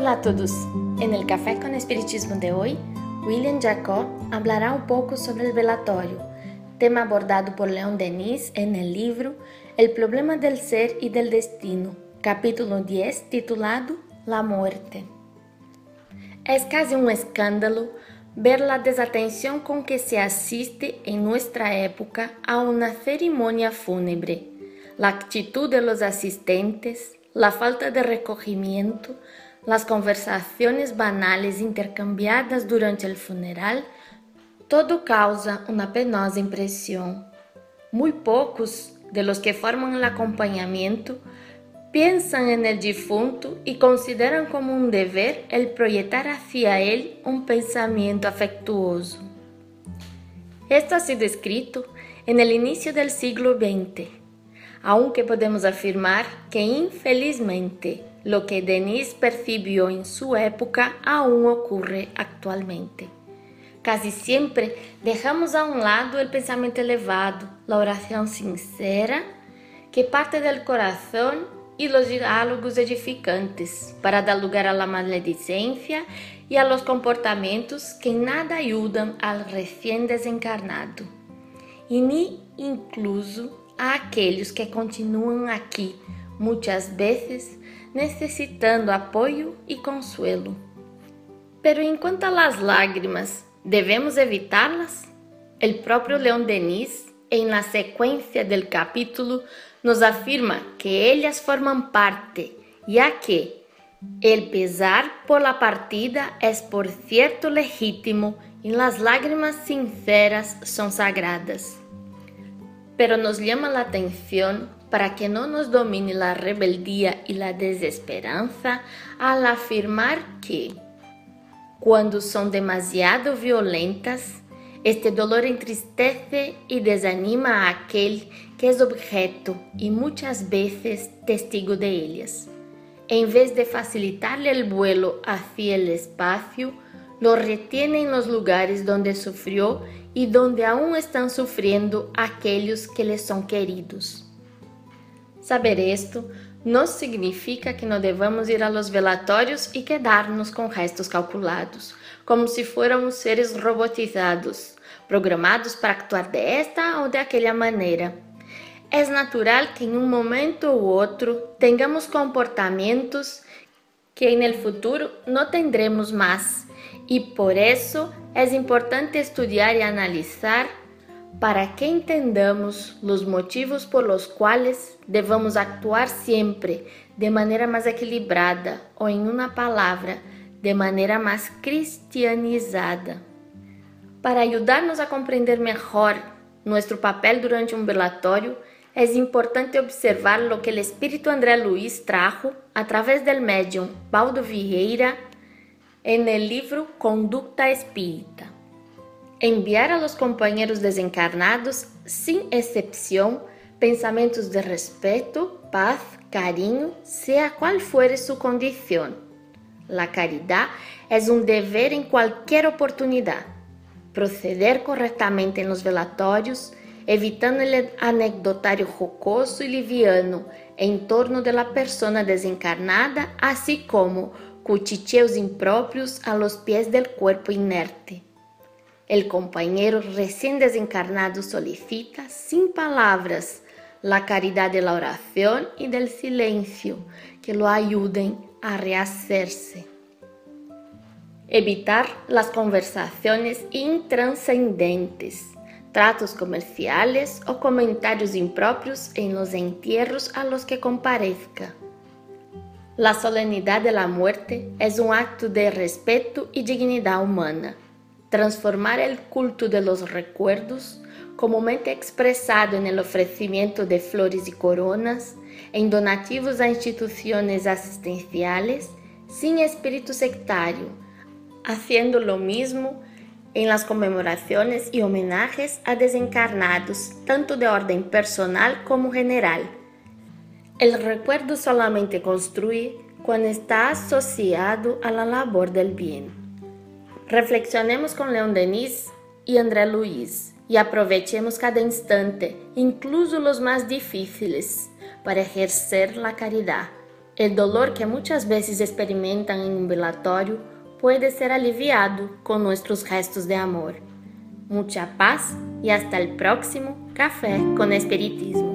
Hola a todos. En el Café con Espiritismo de hoy, William Jacob hablará un poco sobre el velatorio, tema abordado por Leon Denis en el libro El problema del ser y del destino, capítulo 10, titulado La muerte. Es casi un escándalo ver la desatención con que se asiste en nuestra época a una ceremonia fúnebre, la actitud de los asistentes, la falta de recogimiento, las conversaciones banales intercambiadas durante el funeral, todo causa una penosa impresión. Muy pocos de los que forman el acompañamiento piensan en el difunto y consideran como un deber el proyectar hacia él un pensamiento afectuoso. Esto ha sido escrito en el inicio del siglo XX, aunque podemos afirmar que infelizmente lo que Denis percibió en su época aún ocurre actualmente. Casi siempre dejamos a un lado el pensamiento elevado, la oración sincera, que parte del corazón y los diálogos edificantes para dar lugar a la maledicencia y a los comportamientos que nada ayudan al recién desencarnado, y ni incluso a aquellos que continúan aquí muchas veces necesitando apoio e consuelo. Pero enquanto as lágrimas, devemos evitá-las? O próprio Leon Denis, em la sequência del capítulo, nos afirma que elas formam parte, ya que el pesar por la partida es por cierto legítimo e las lágrimas sinceras son sagradas. Pero nos llama la atención para que no nos domine la rebeldía y la desesperanza al afirmar que, cuando son demasiado violentas, este dolor entristece y desanima a aquel que es objeto y muchas veces testigo de ellas. En vez de facilitarle el vuelo hacia el espacio, lo retiene en los lugares donde sufrió y donde aún están sufriendo aquellos que les son queridos. Saber esto não significa que não devamos ir a los velatórios e quedar-nos com restos calculados, como se fôramos seres robotizados, programados para actuar de esta ou de aquela maneira. É natural que em um momento ou outro tenhamos comportamentos que el futuro não tendremos mais, e por isso é importante estudar e analisar para que entendamos os motivos por los quais devamos actuar sempre de maneira mais equilibrada ou, em uma palavra, de maneira mais cristianizada. Para ajudar-nos a compreender melhor nosso papel durante um velatório, é importante observar o que o Espírito André Luiz trajo a través del médium Baldo Vieira en el livro Conducta Espírita. Enviar a los compañeros desencarnados, sin excepción, pensamientos de respeto, paz, cariño, sea cual fuere su condición. La caridad es un deber en cualquier oportunidad. Proceder correctamente en los velatorios, evitando el anecdotario jocoso y liviano en torno de la persona desencarnada, así como cuchicheos impropios a los pies del cuerpo inerte. El compañero recién desencarnado solicita, sin palabras, la caridad de la oración y del silencio que lo ayuden a rehacerse. Evitar las conversaciones intranscendentes, tratos comerciales o comentarios impropios en los entierros a los que comparezca. La solemnidad de la muerte es un acto de respeto y dignidad humana transformar el culto de los recuerdos, comúnmente expresado en el ofrecimiento de flores y coronas, en donativos a instituciones asistenciales, sin espíritu sectario, haciendo lo mismo en las conmemoraciones y homenajes a desencarnados, tanto de orden personal como general. El recuerdo solamente construye cuando está asociado a la labor del bien. Reflexionemos com Leon Denis e André Luiz e aproveitemos cada instante, incluso os mais difíceis, para exercer a caridade, El dolor que muchas veces experimentan en un velatorio puede ser aliviado con nuestros gestos de amor. Mucha paz y hasta el próximo Café con Espiritismo.